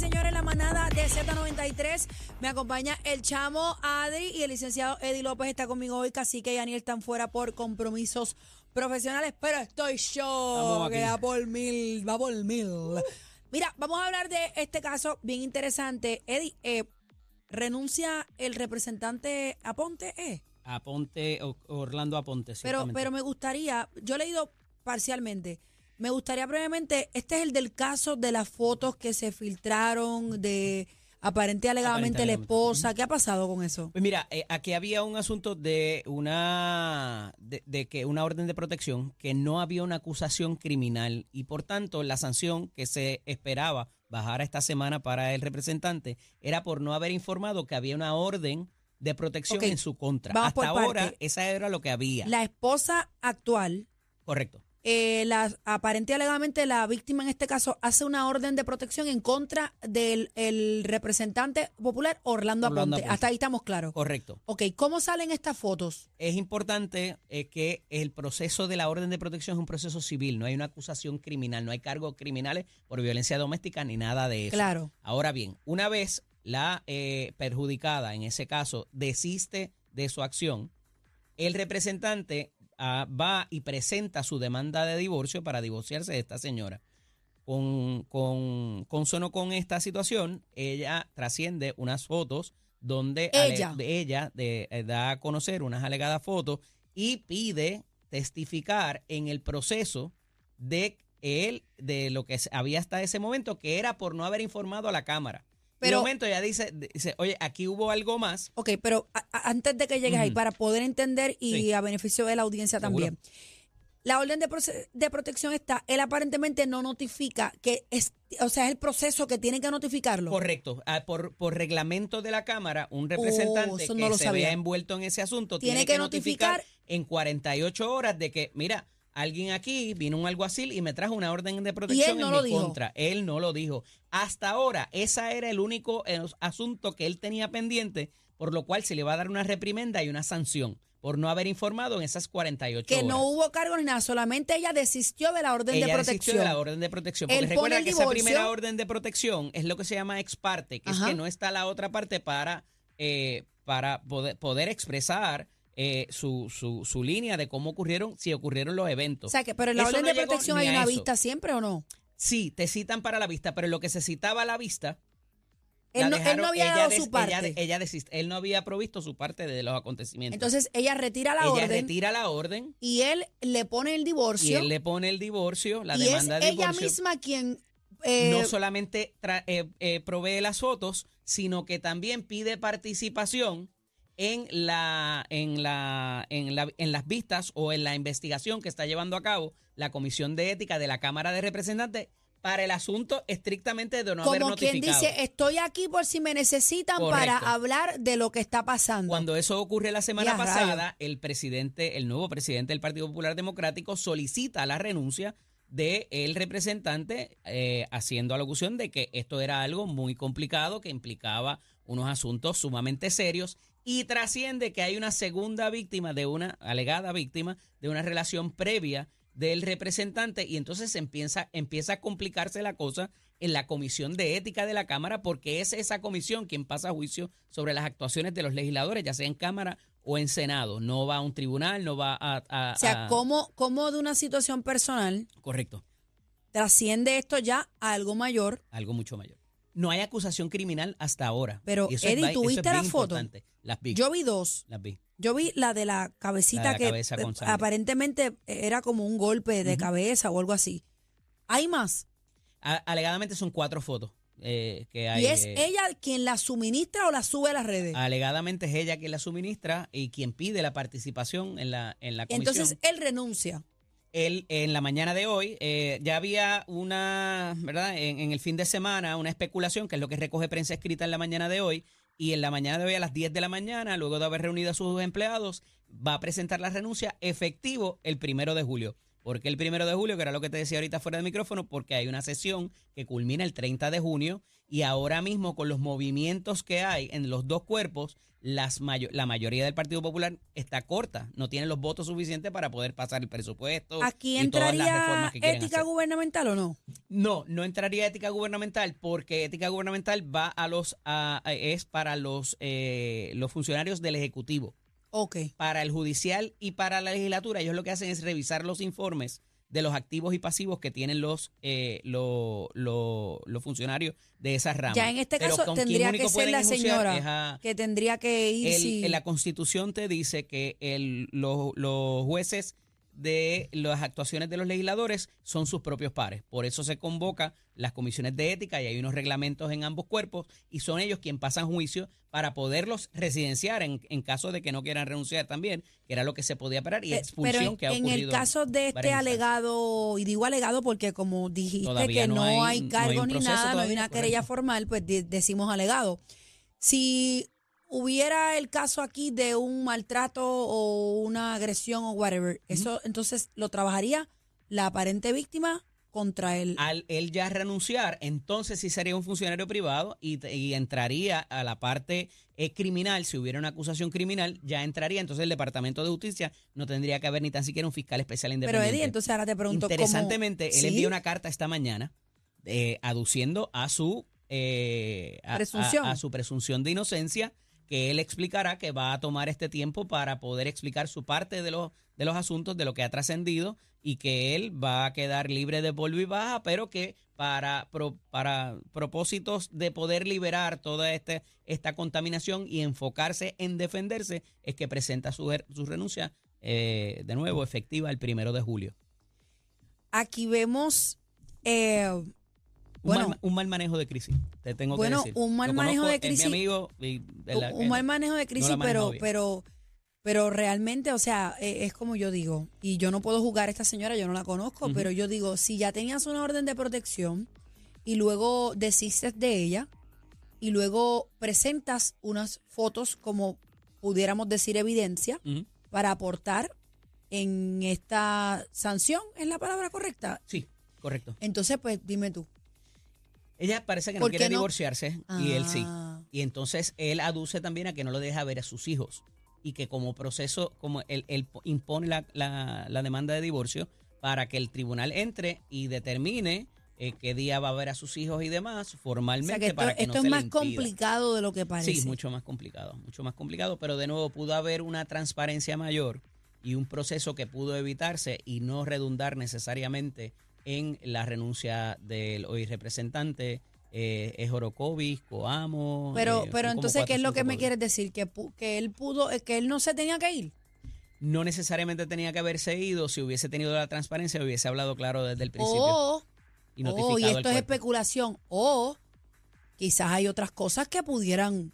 señores, la manada de Z93. Me acompaña el chamo Adri y el licenciado Eddie López está conmigo hoy. Cacique y Daniel están fuera por compromisos profesionales, pero estoy yo, que va por mil, va por mil. Mira, vamos a hablar de este caso bien interesante. Eddie, eh, renuncia el representante Aponte, ¿eh? Aponte, Orlando Aponte, Pero, pero me gustaría, yo he leído parcialmente, me gustaría brevemente, este es el del caso de las fotos que se filtraron de aparente alegadamente la esposa. ¿Qué ha pasado con eso? Pues mira, eh, aquí había un asunto de una de, de que una orden de protección que no había una acusación criminal y por tanto la sanción que se esperaba bajar esta semana para el representante era por no haber informado que había una orden de protección en su contra. vamos Hasta ahora parte. esa era lo que había. La esposa actual, Correcto. Eh, la, aparente y alegadamente la víctima en este caso hace una orden de protección en contra del el representante popular Orlando, Orlando Aponte. Aponte. Hasta ahí estamos claros. Correcto. Ok, ¿cómo salen estas fotos? es importante eh, que el proceso de la orden de protección es un proceso civil, no hay una acusación criminal, no hay cargos criminales por violencia doméstica ni nada de eso. Claro. Ahora bien, una vez la eh, perjudicada, en ese caso, desiste de su acción, el representante ah, va y presenta su demanda de divorcio para divorciarse de esta señora. Con, con, consono con esta situación, ella trasciende unas fotos donde Ella. de ella de- eh, da a conocer unas alegadas fotos y pide testificar en el proceso de él, de lo que había hasta ese momento, que era por no haber informado a la Cámara. Pero, de momento ella dice, dice, oye, aquí hubo algo más. Ok, pero a- a- antes de que llegues ahí, para poder entender y Sí. a beneficio de la audiencia Seguro. también. La orden de, de protección está, él aparentemente no notifica que es, o sea, es el proceso que tiene que notificarlo. Correcto. Ah, por, por reglamento de la Cámara, un representante Oh, eso que se sabía. vea envuelto en ese asunto Tiene tiene, que que notificar, notificar- en 48 horas de que, mira, alguien aquí vino un alguacil y me trajo una orden de protección no en mi contra. Él no lo dijo. Hasta ahora, ese era el único eh, asunto que él tenía pendiente, por lo cual se le va a dar una reprimenda y una sanción por no haber informado en esas 48 que horas. no hubo cargo ni nada, solamente ella desistió de la orden Ella de desistió protección. de la orden de protección. Porque recuerda el que esa primera orden de protección es lo que se llama ex parte, que Ajá. es que no está la otra parte para, eh, para poder, poder expresar eh, su, su, su línea de cómo ocurrieron, si ocurrieron los eventos. O sea, que, pero en la Eso orden no de protección hay una eso. vista siempre o no? Sí, te citan para la vista, pero lo que se citaba a la vista. Él no, él no había ella dado des- su ella parte. ella desist- él no había provisto su parte de los acontecimientos. Entonces ella retira la ella orden retira la orden y él le pone el y divorcio. él le pone el divorcio, la y es demanda de ella divorcio. misma quien eh, no solamente tra- eh, eh, provee las fotos, sino que también pide participación en la, en la, en la, en las vistas o en la investigación que está llevando a cabo la Comisión de Ética de la Cámara de Representantes para el asunto estrictamente de no haber como quien notificado. dice, estoy aquí por si me necesitan Correcto. para hablar de lo que está pasando. Cuando eso ocurre la semana Ya, pasada, el presidente, el nuevo presidente del Partido Popular Democrático solicita la renuncia del el representante, eh, haciendo alocución de que esto era algo muy complicado, que implicaba unos asuntos sumamente serios y trasciende que hay una segunda víctima de una alegada víctima de una relación previa del representante y entonces empieza, empieza a complicarse la cosa en la comisión de ética de la Cámara porque es esa comisión quien pasa a juicio sobre las actuaciones de los legisladores, ya sea en Cámara o en Senado. No va a un tribunal, no va a... a- o sea, a- ¿cómo, cómo de una situación personal Correcto, trasciende esto ya a algo mayor? algo mucho mayor. No hay acusación criminal hasta ahora. Pero, Eddie, ¿tú viste bien la foto? importante. Las vi. Yo vi dos. las vi. Yo vi la de la cabecita La de la que cabeza con eh, sangre. aparentemente era como un golpe de cabeza o algo así. ¿Hay más? A- alegadamente son cuatro fotos eh, que hay. ¿Y es eh, ella quien la suministra o la sube a las redes? Alegadamente es ella quien la suministra y quien pide la participación en la, en la comisión. Entonces él renuncia. Él, en la mañana de hoy, eh, ya había una, ¿verdad? En, en el fin de semana, una especulación, que es lo que recoge prensa escrita en la mañana de hoy. Y en la mañana de hoy, a las 10 de la mañana, luego de haber reunido a sus empleados, va a presentar la renuncia efectivo el primero de julio. ¿Por qué el primero de julio? Que era lo que te decía ahorita fuera del micrófono, porque hay una sesión que culmina el 30 de junio y ahora mismo con los movimientos que hay en los dos cuerpos, las la mayoría del Partido Popular está corta, no tiene los votos suficientes para poder pasar el presupuesto. ¿Aquí entraría ética gubernamental o no? No, no entraría ética gubernamental porque ética gubernamental va a los es para los eh, los funcionarios del ejecutivo. Okay. Para el judicial y para la legislatura, ellos lo que hacen es revisar los informes de los activos y pasivos que tienen los, eh, los, funcionarios de esas ramas. Ya en este caso tendría que ser la señora que tendría que ir. La Constitución te dice que el, los, los jueces de las actuaciones de los legisladores son sus propios pares. Por eso se convoca las comisiones de ética y hay unos reglamentos en ambos cuerpos y son ellos quienes pasan juicio para poderlos residenciar en, caso de que no quieran renunciar también, que era lo que se podía esperar y expulsión que ha ocurrido. En el caso de este alegado, y digo alegado porque como dijiste que no, hay, cargo ni nada, no hay una querella formal, pues decimos alegado. Si hubiera el caso aquí de un maltrato o una agresión o whatever, eso entonces lo trabajaría la aparente víctima contra él. Al él ya renunciar, entonces sí sería un funcionario privado y, entraría a la parte eh, criminal, si hubiera una acusación criminal, ya entraría, entonces el Departamento de Justicia no tendría que haber ni tan siquiera un fiscal especial independiente. Pero Eddie, entonces ahora te pregunto Interesantemente, él envió una carta esta mañana eh, aduciendo a su, eh, a su presunción de inocencia que él explicará que va a tomar este tiempo para poder explicar su parte de los, de los asuntos, de lo que ha trascendido y que él va a quedar libre de polvo y baja, pero que para, para propósitos de poder liberar toda este, esta contaminación y enfocarse en defenderse, es que presenta su, su renuncia eh, de nuevo efectiva el primero de julio. Aquí vemos eh, un, mal, manejo de crisis, te tengo que decir. un mal manejo de crisis. mi amigo. un, mal manejo de crisis, pero, pero, pero realmente, o sea, e, es, como yo digo, y yo no puedo jugar a esta señora, yo no la conozco, pero yo digo, si ya tenías una orden de protección y luego desistes de ella y luego presentas unas fotos como pudiéramos decir evidencia para aportar en esta sanción, ¿es la palabra correcta? Sí, correcto. Entonces, pues dime tú, ella parece que no quiere divorciarse y él sí. Ah. Y entonces él aduce también a que no lo deja ver a sus hijos y que como proceso, como él, impone la, demanda de divorcio para que el tribunal entre y determine eh, qué día va a ver a sus hijos y demás formalmente esto, para que esto es más complicado de lo que parece. Sí, mucho más complicado, mucho más complicado, pero de nuevo pudo haber una transparencia mayor y un proceso que pudo evitarse y no redundar necesariamente en la renuncia del hoy representante eh, es Orocovis, Coamo. Pero, eh, pero entonces, ¿qué es lo que me quieres decir? ¿Que, que él pudo, que él no se tenía que ir. No necesariamente tenía que haberse ido si hubiese tenido la transparencia, hubiese hablado claro desde el principio. Oh, y, oh, y esto es especulación. O quizás hay otras cosas que pudieran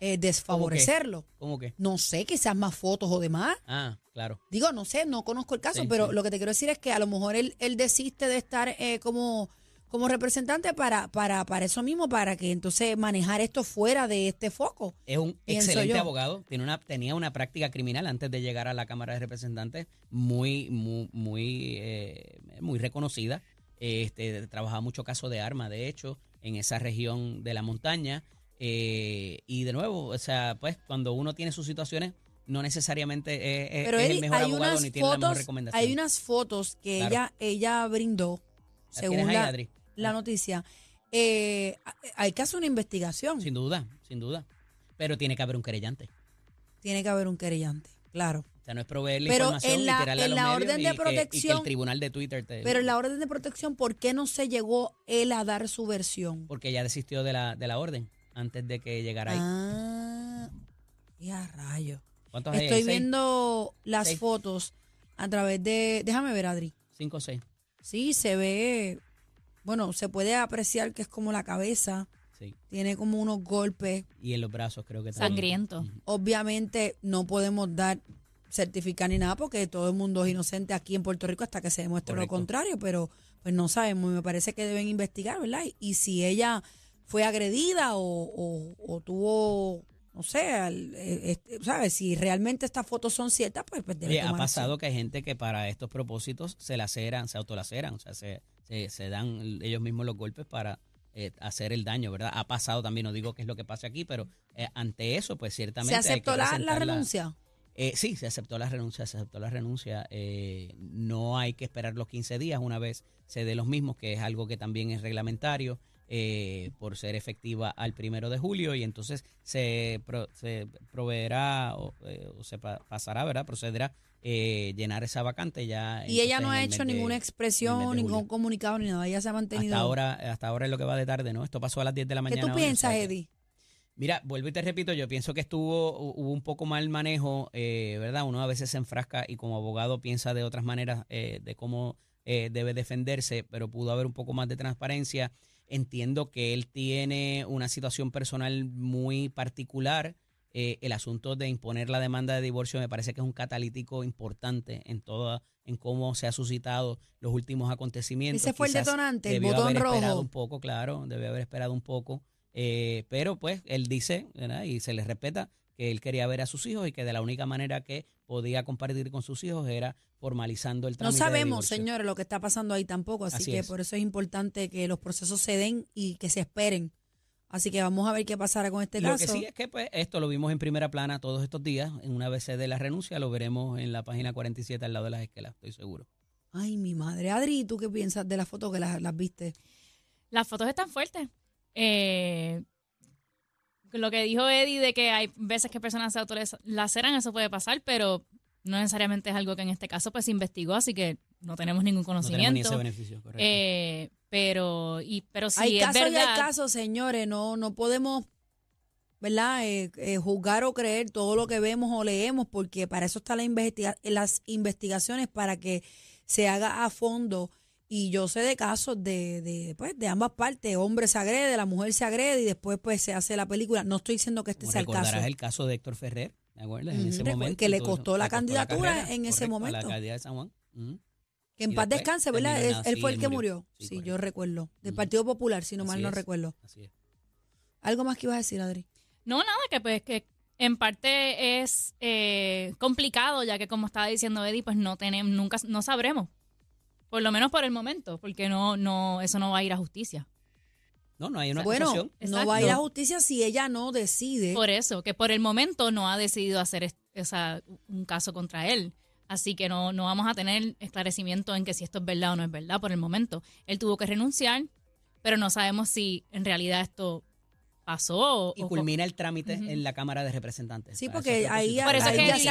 eh, desfavorecerlo. ¿Cómo que? No sé, quizás más fotos o demás. Ah, claro. Digo, no sé, no conozco el caso, pero lo que te quiero decir es que a lo mejor él, él desiste de estar eh, como, como representante para, para, para eso mismo, para que entonces manejar esto fuera de este foco. Es un excelente abogado, tiene una, tenía una práctica criminal antes de llegar a la Cámara de Representantes muy, muy, muy, eh, muy reconocida. Este, trabajaba mucho caso de arma, de hecho, en esa región de la montaña. Eh, y de nuevo, o sea, pues cuando uno tiene sus situaciones, no necesariamente es, el mejor abogado ni tiene la mejor recomendación. Hay unas fotos que ella, ella brindó, según la, noticia. Eh, hay que hacer una investigación. Sin duda, sin duda. Pero tiene que haber un querellante. Tiene que haber un querellante, claro. O sea, no es proveerle Pero información, en la, en la orden de protección. el tribunal de Twitter te. Pero en la orden de protección, ¿por qué no se llegó él a dar su versión? Porque ella desistió de la, de la orden antes de que llegara ahí. Ah, ya rayo. Estoy viendo las fotos a través de. Déjame ver, Adri. Cinco o seis. Sí, se ve. Bueno, se puede apreciar que es como la cabeza. Sí. Tiene como unos golpes. Y en los brazos, creo que también. Sangriento. Obviamente, no podemos dar certificar ni nada porque todo el mundo es inocente aquí en Puerto Rico hasta que se demuestre lo contrario, pero pues no sabemos. Me parece que deben investigar, ¿verdad? Y si ella fue agredida o, tuvo no sé, eh, este, ¿sabes? Si realmente estas fotos son ciertas, pues, pues debe Ha pasado que hay gente que para estos propósitos se laceran, se autolaceran, o sea, se, se, dan ellos mismos los golpes para eh, hacer el daño, ¿verdad? Ha pasado también, no digo qué es lo que pasa aquí, pero eh, ante eso, pues ciertamente. ¿Se aceptó la, renuncia? sí, se aceptó la renuncia, se aceptó la renuncia. no hay que esperar los 15 días una vez se dé los mismos, que es algo que también es reglamentario. Eh, por ser efectiva al primero de julio y entonces se, se proveerá o, eh, se pasará, ¿verdad? Procederá eh, llenar esa vacante ya. Y ella no ha hecho ninguna expresión, ningún comunicado ni nada, ella se ha mantenido. Hasta ahora, hasta ahora es lo que va de tarde, ¿no? Esto pasó a las 10 de la mañana. ¿Qué tú piensas, Eddie? Mira, vuelvo y te repito, yo pienso que estuvo, hubo un poco mal manejo, ¿verdad? Uno a veces se enfrasca y como abogado piensa de otras maneras de cómo debe defenderse, pero pudo haber un poco más de transparencia. Entiendo que él tiene una situación personal muy particular. Eh, el asunto de imponer la demanda de divorcio me parece que es un catalítico importante en toda, en cómo se ha suscitado los últimos acontecimientos. Ese fue el detonante, el botón haber rojo. Esperado un poco, claro, debe haber esperado un poco. Eh, pero pues él dice, y se le respeta, que él quería ver a sus hijos y que de la única manera que podía compartir con sus hijos era formalizando el trámite. No sabemos, señores, lo que está pasando ahí tampoco, así, que por eso es importante que los procesos se den y que se esperen. Así que vamos a ver qué pasará con este caso. Lo que sí es que pues, esto lo vimos en primera plana todos estos días. En una vez de la renuncia lo veremos en la página 47 al lado de las esquelas, estoy seguro. Ay, mi madre. Adri, ¿tú qué piensas de las fotos que las, las viste? Las fotos están fuertes. Eh, lo que dijo Eddie de que hay veces que personas se autolaceran, eso puede pasar, pero no necesariamente es algo que en este caso pues se investigó, así que no tenemos ningún conocimiento. No tenemos ni ese beneficio, correcto. Eh, pero, y, pero si hay es casos verdad, y hay casos, señores, no, no podemos ¿verdad? Eh, eh, juzgar o creer todo lo que vemos o leemos, porque para eso están la las investigaciones, para que se haga a fondo y yo sé de casos de, de, pues, de ambas partes. Hombre se agrede, la mujer se agrede y después pues se hace la película. No estoy diciendo que este sea el caso. el caso de Héctor Ferrer, ¿te acuerdas? En ese momento. Que le costó la candidatura en ese momento. la alcaldía de San Juan. Que en paz descanse, ¿verdad? Él, fue el que murió. Sí, yo recuerdo. Del Partido Popular, si no mal no recuerdo. Así es. ¿Algo más que ibas a decir, Adri? No, nada, que pues que en parte es eh, complicado, ya que como estaba diciendo Eddie, pues no tenemos, nunca, no sabremos por lo menos por el momento, porque no, no, eso no va a ir a justicia. No, no hay una bueno, no va a ir a justicia si ella no decide. Por eso, que por el momento no ha decidido hacer esa, un caso contra él. Así que no, no vamos a tener esclarecimiento en que si esto es verdad o no es verdad por el momento. Él tuvo que renunciar, pero no sabemos si en realidad esto pasó. Y culmina el trámite en la Cámara de Representantes. Sí, porque ahí Por eso es que él dice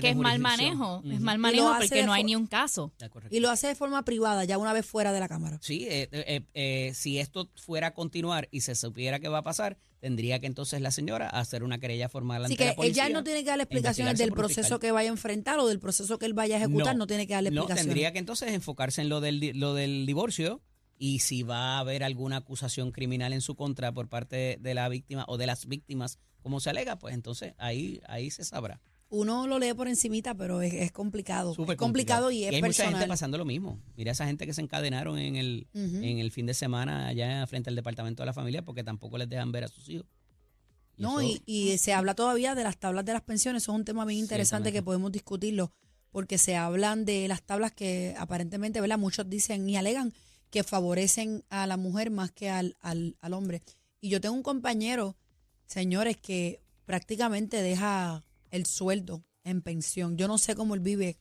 que, es mal manejo. Es mal manejo porque no hay ni un caso. Y lo hace de forma privada, ya una vez fuera de la Cámara. Sí, eh, eh, eh, si esto fuera a continuar y se supiera qué va a pasar, tendría que entonces la señora hacer una querella formal ante la policía. Ella no tiene que darle explicaciones del proceso que vaya a enfrentar o del proceso que él vaya a ejecutar, no, tiene que darle explicaciones. No, tendría que entonces enfocarse en lo del, lo del divorcio y si va a haber alguna acusación criminal en su contra por parte de la víctima o de las víctimas, como se alega, pues entonces ahí, ahí se sabrá. Uno lo lee por encimita, pero es, complicado. Súper complicado. y es hay mucha gente pasando lo mismo. Mira esa gente que se encadenaron en el, en el fin de semana allá frente al departamento de la familia porque tampoco les dejan ver a sus hijos. no, y, y, se habla todavía de las tablas de las pensiones. Eso es un tema bien interesante que podemos discutirlo porque se hablan de las tablas que aparentemente, ¿verdad? Muchos dicen y alegan que favorecen a la mujer más que al, al, al hombre. Y yo tengo un compañero, señores, que prácticamente deja el sueldo en pensión. Yo no sé cómo él vive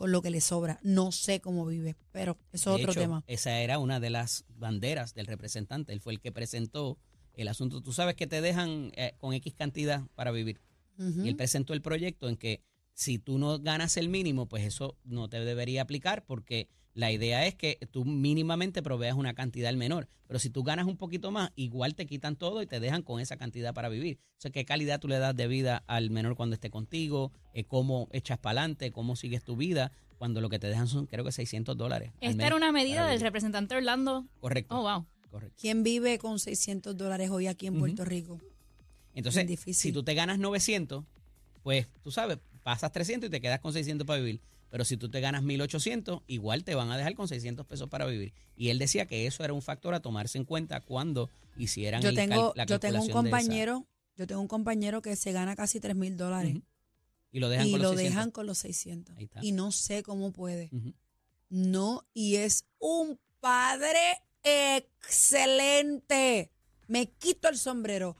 con lo que le sobra. No sé cómo vive, pero eso es otro tema. Esa era una de las banderas del representante. Él fue el que presentó el asunto. Tú sabes que te dejan eh, con X cantidad para vivir. Y él presentó el proyecto en que si tú no ganas el mínimo, pues eso no te debería aplicar porque la idea es que tú mínimamente proveas una cantidad al menor, pero si tú ganas un poquito más, igual te quitan todo y te dejan con esa cantidad para vivir. O sea, qué calidad tú le das de vida al menor cuando esté contigo, eh, cómo echas para adelante, cómo sigues tu vida, cuando lo que te dejan son creo que 600 dólares. Esta era una medida del representante Orlando. Correcto. Oh, wow. Correcto. ¿Quién vive con 600 dólares hoy aquí en Puerto Rico? Entonces, si tú te ganas 900, pues tú sabes, pasas 300 y te quedas con 600 para vivir. Pero si tú te ganas 1.800, igual te van a dejar con 600 pesos para vivir. Y él decía que eso era un factor a tomarse en cuenta cuando hicieran yo tengo, Yo tengo un compañero, Yo tengo un compañero que se gana casi 3 mil dólares. Y lo dejan, y con, lo los dejan con los 600. Ahí está. Y no sé cómo puede. No, y es un padre excelente. Me quito el sombrero.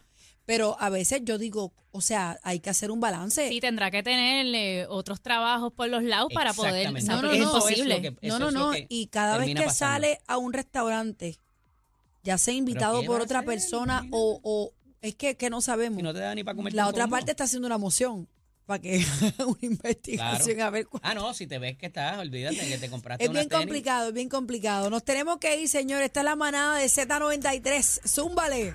Pero a veces yo digo, o sea, hay que hacer un balance. Sí, tendrá que tener eh, otros trabajos por los lados para poder. Exactamente. o sea, No, no, no. es Eso es imposible. que- no, no, no. Y cada vez que pasando. sale a un restaurante, ya sea invitado ¿qué por otra persona o, o es que, que no sabemos. Si no te da ni para comer. La otra parte está haciendo una moción para que haga una investigación a ver cuál. Ah, no, si te ves que estás, olvídate que te compraste Es una bien complicado, es bien complicado. Nos tenemos que ir, señores. Esta es la manada de Z93. Zúmbale.